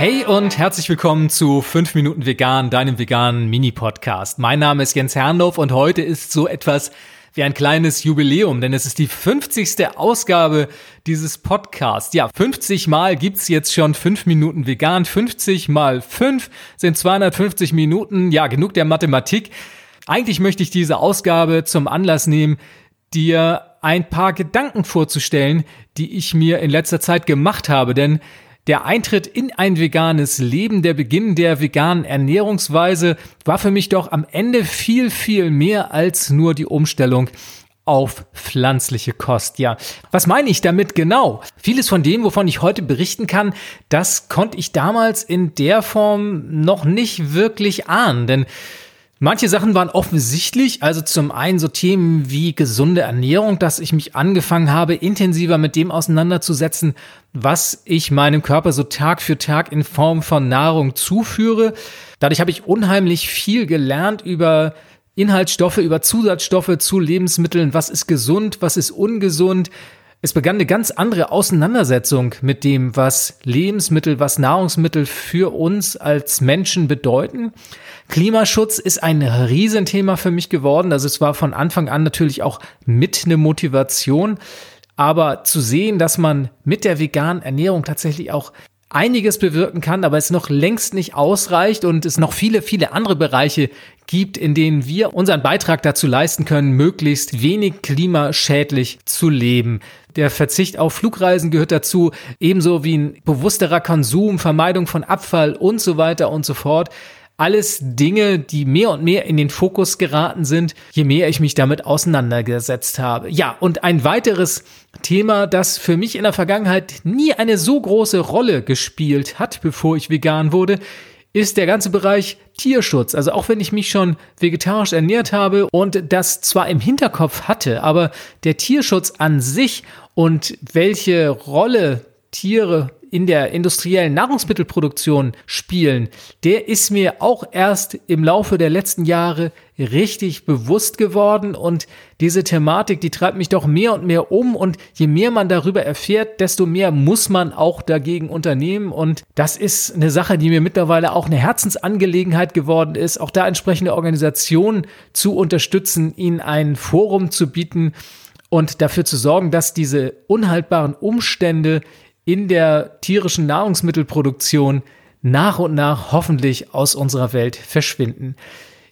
Hey und herzlich willkommen zu 5 Minuten Vegan, deinem veganen Mini-Podcast. Mein Name ist Jens Herrndorf und heute ist so etwas wie ein kleines Jubiläum, denn es ist die 50. Ausgabe dieses Podcasts. Ja, 50 Mal gibt's jetzt schon 5 Minuten vegan. 50 mal 5 sind 250 Minuten. Ja, genug der Mathematik. Eigentlich möchte ich diese Ausgabe zum Anlass nehmen, dir ein paar Gedanken vorzustellen, die ich mir in letzter Zeit gemacht habe, denn der Eintritt in ein veganes Leben, der Beginn der veganen Ernährungsweise war für mich doch am Ende viel, viel mehr als nur die Umstellung auf pflanzliche Kost. Ja, was meine ich damit genau? Vieles von dem, wovon ich heute berichten kann, das konnte ich damals in der Form noch nicht wirklich ahnen, denn Manche Sachen waren offensichtlich, also zum einen so Themen wie gesunde Ernährung, dass ich mich angefangen habe, intensiver mit dem auseinanderzusetzen, was ich meinem Körper so Tag für Tag in Form von Nahrung zuführe. Dadurch habe ich unheimlich viel gelernt über Inhaltsstoffe, über Zusatzstoffe zu Lebensmitteln, was ist gesund, was ist ungesund, es begann eine ganz andere Auseinandersetzung mit dem, was Lebensmittel, was Nahrungsmittel für uns als Menschen bedeuten. Klimaschutz ist ein Riesenthema für mich geworden. Also es war von Anfang an natürlich auch mit eine Motivation. Aber zu sehen, dass man mit der veganen Ernährung tatsächlich auch einiges bewirken kann, aber es noch längst nicht ausreicht und es noch viele, viele andere Bereiche gibt, in denen wir unseren Beitrag dazu leisten können, möglichst wenig klimaschädlich zu leben. Der Verzicht auf Flugreisen gehört dazu, ebenso wie ein bewussterer Konsum, Vermeidung von Abfall und so weiter und so fort alles Dinge, die mehr und mehr in den Fokus geraten sind, je mehr ich mich damit auseinandergesetzt habe. Ja, und ein weiteres Thema, das für mich in der Vergangenheit nie eine so große Rolle gespielt hat, bevor ich vegan wurde, ist der ganze Bereich Tierschutz. Also auch wenn ich mich schon vegetarisch ernährt habe und das zwar im Hinterkopf hatte, aber der Tierschutz an sich und welche Rolle Tiere in der industriellen Nahrungsmittelproduktion spielen, der ist mir auch erst im Laufe der letzten Jahre richtig bewusst geworden. Und diese Thematik, die treibt mich doch mehr und mehr um. Und je mehr man darüber erfährt, desto mehr muss man auch dagegen unternehmen. Und das ist eine Sache, die mir mittlerweile auch eine Herzensangelegenheit geworden ist, auch da entsprechende Organisationen zu unterstützen, ihnen ein Forum zu bieten und dafür zu sorgen, dass diese unhaltbaren Umstände in der tierischen Nahrungsmittelproduktion nach und nach hoffentlich aus unserer Welt verschwinden.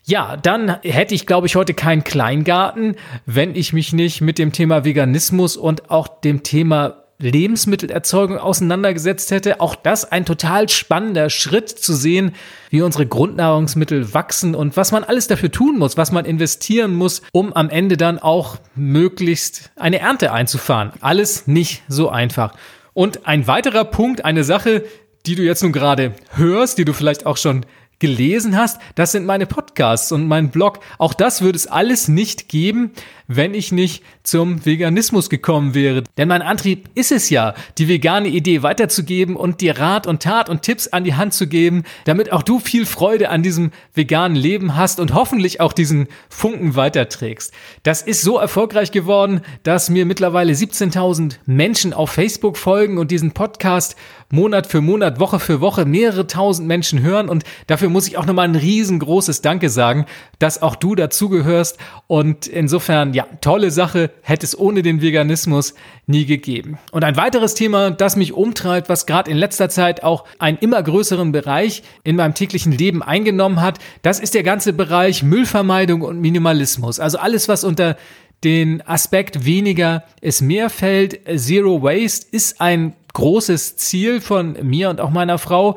Ja, dann hätte ich, glaube ich, heute keinen Kleingarten, wenn ich mich nicht mit dem Thema Veganismus und auch dem Thema Lebensmittelerzeugung auseinandergesetzt hätte. Auch das ein total spannender Schritt zu sehen, wie unsere Grundnahrungsmittel wachsen und was man alles dafür tun muss, was man investieren muss, um am Ende dann auch möglichst eine Ernte einzufahren. Alles nicht so einfach. Und ein weiterer Punkt, eine Sache, die du jetzt nun gerade hörst, die du vielleicht auch schon gelesen hast, das sind meine Podcasts und mein Blog. Auch das würde es alles nicht geben, wenn ich nicht zum Veganismus gekommen wäre. Denn mein Antrieb ist es ja, die vegane Idee weiterzugeben und dir Rat und Tat und Tipps an die Hand zu geben, damit auch du viel Freude an diesem veganen Leben hast und hoffentlich auch diesen Funken weiterträgst. Das ist so erfolgreich geworden, dass mir mittlerweile 17.000 Menschen auf Facebook folgen und diesen Podcast Monat für Monat, Woche für Woche mehrere tausend Menschen hören. Und dafür muss ich auch nochmal ein riesengroßes Danke sagen, dass auch du dazugehörst. Und insofern, ja, tolle Sache, hätte es ohne den Veganismus nie gegeben. Und ein weiteres Thema, das mich umtreibt, was gerade in letzter Zeit auch einen immer größeren Bereich in meinem täglichen Leben eingenommen hat, das ist der ganze Bereich Müllvermeidung und Minimalismus. Also alles, was unter den Aspekt weniger ist mehr fällt. Zero Waste ist ein großes Ziel von mir und auch meiner Frau.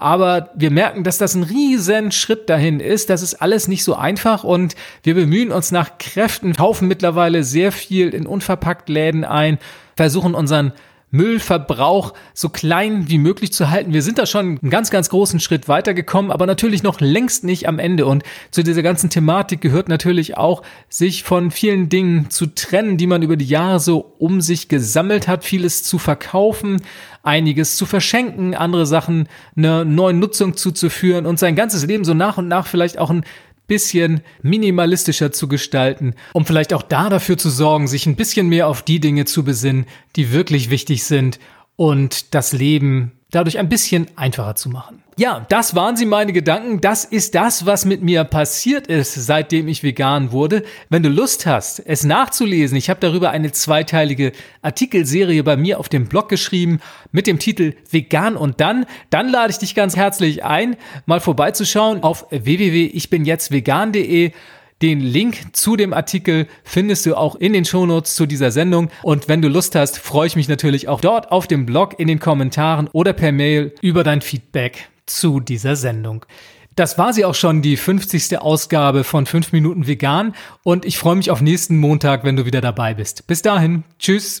Aber wir merken, dass das ein riesen Schritt dahin ist. Das ist alles nicht so einfach und wir bemühen uns nach Kräften, kaufen mittlerweile sehr viel in unverpackt Läden ein, versuchen unseren Müllverbrauch so klein wie möglich zu halten. Wir sind da schon einen ganz, ganz großen Schritt weitergekommen, aber natürlich noch längst nicht am Ende. Und zu dieser ganzen Thematik gehört natürlich auch, sich von vielen Dingen zu trennen, die man über die Jahre so um sich gesammelt hat, vieles zu verkaufen, einiges zu verschenken, andere Sachen einer neuen Nutzung zuzuführen und sein ganzes Leben so nach und nach vielleicht auch ein bisschen minimalistischer zu gestalten, um vielleicht auch da dafür zu sorgen, sich ein bisschen mehr auf die Dinge zu besinnen, die wirklich wichtig sind und das Leben dadurch ein bisschen einfacher zu machen. Ja, das waren sie meine Gedanken. Das ist das, was mit mir passiert ist, seitdem ich vegan wurde. Wenn du Lust hast, es nachzulesen, ich habe darüber eine zweiteilige Artikelserie bei mir auf dem Blog geschrieben mit dem Titel Vegan und dann, dann lade ich dich ganz herzlich ein, mal vorbeizuschauen auf www.ichbinjetztvegan.de. Den Link zu dem Artikel findest du auch in den Shownotes zu dieser Sendung. Und wenn du Lust hast, freue ich mich natürlich auch dort auf dem Blog, in den Kommentaren oder per Mail über dein Feedback zu dieser Sendung. Das war sie auch schon, die 50. Ausgabe von 5 Minuten Vegan. Und ich freue mich auf nächsten Montag, wenn du wieder dabei bist. Bis dahin, tschüss.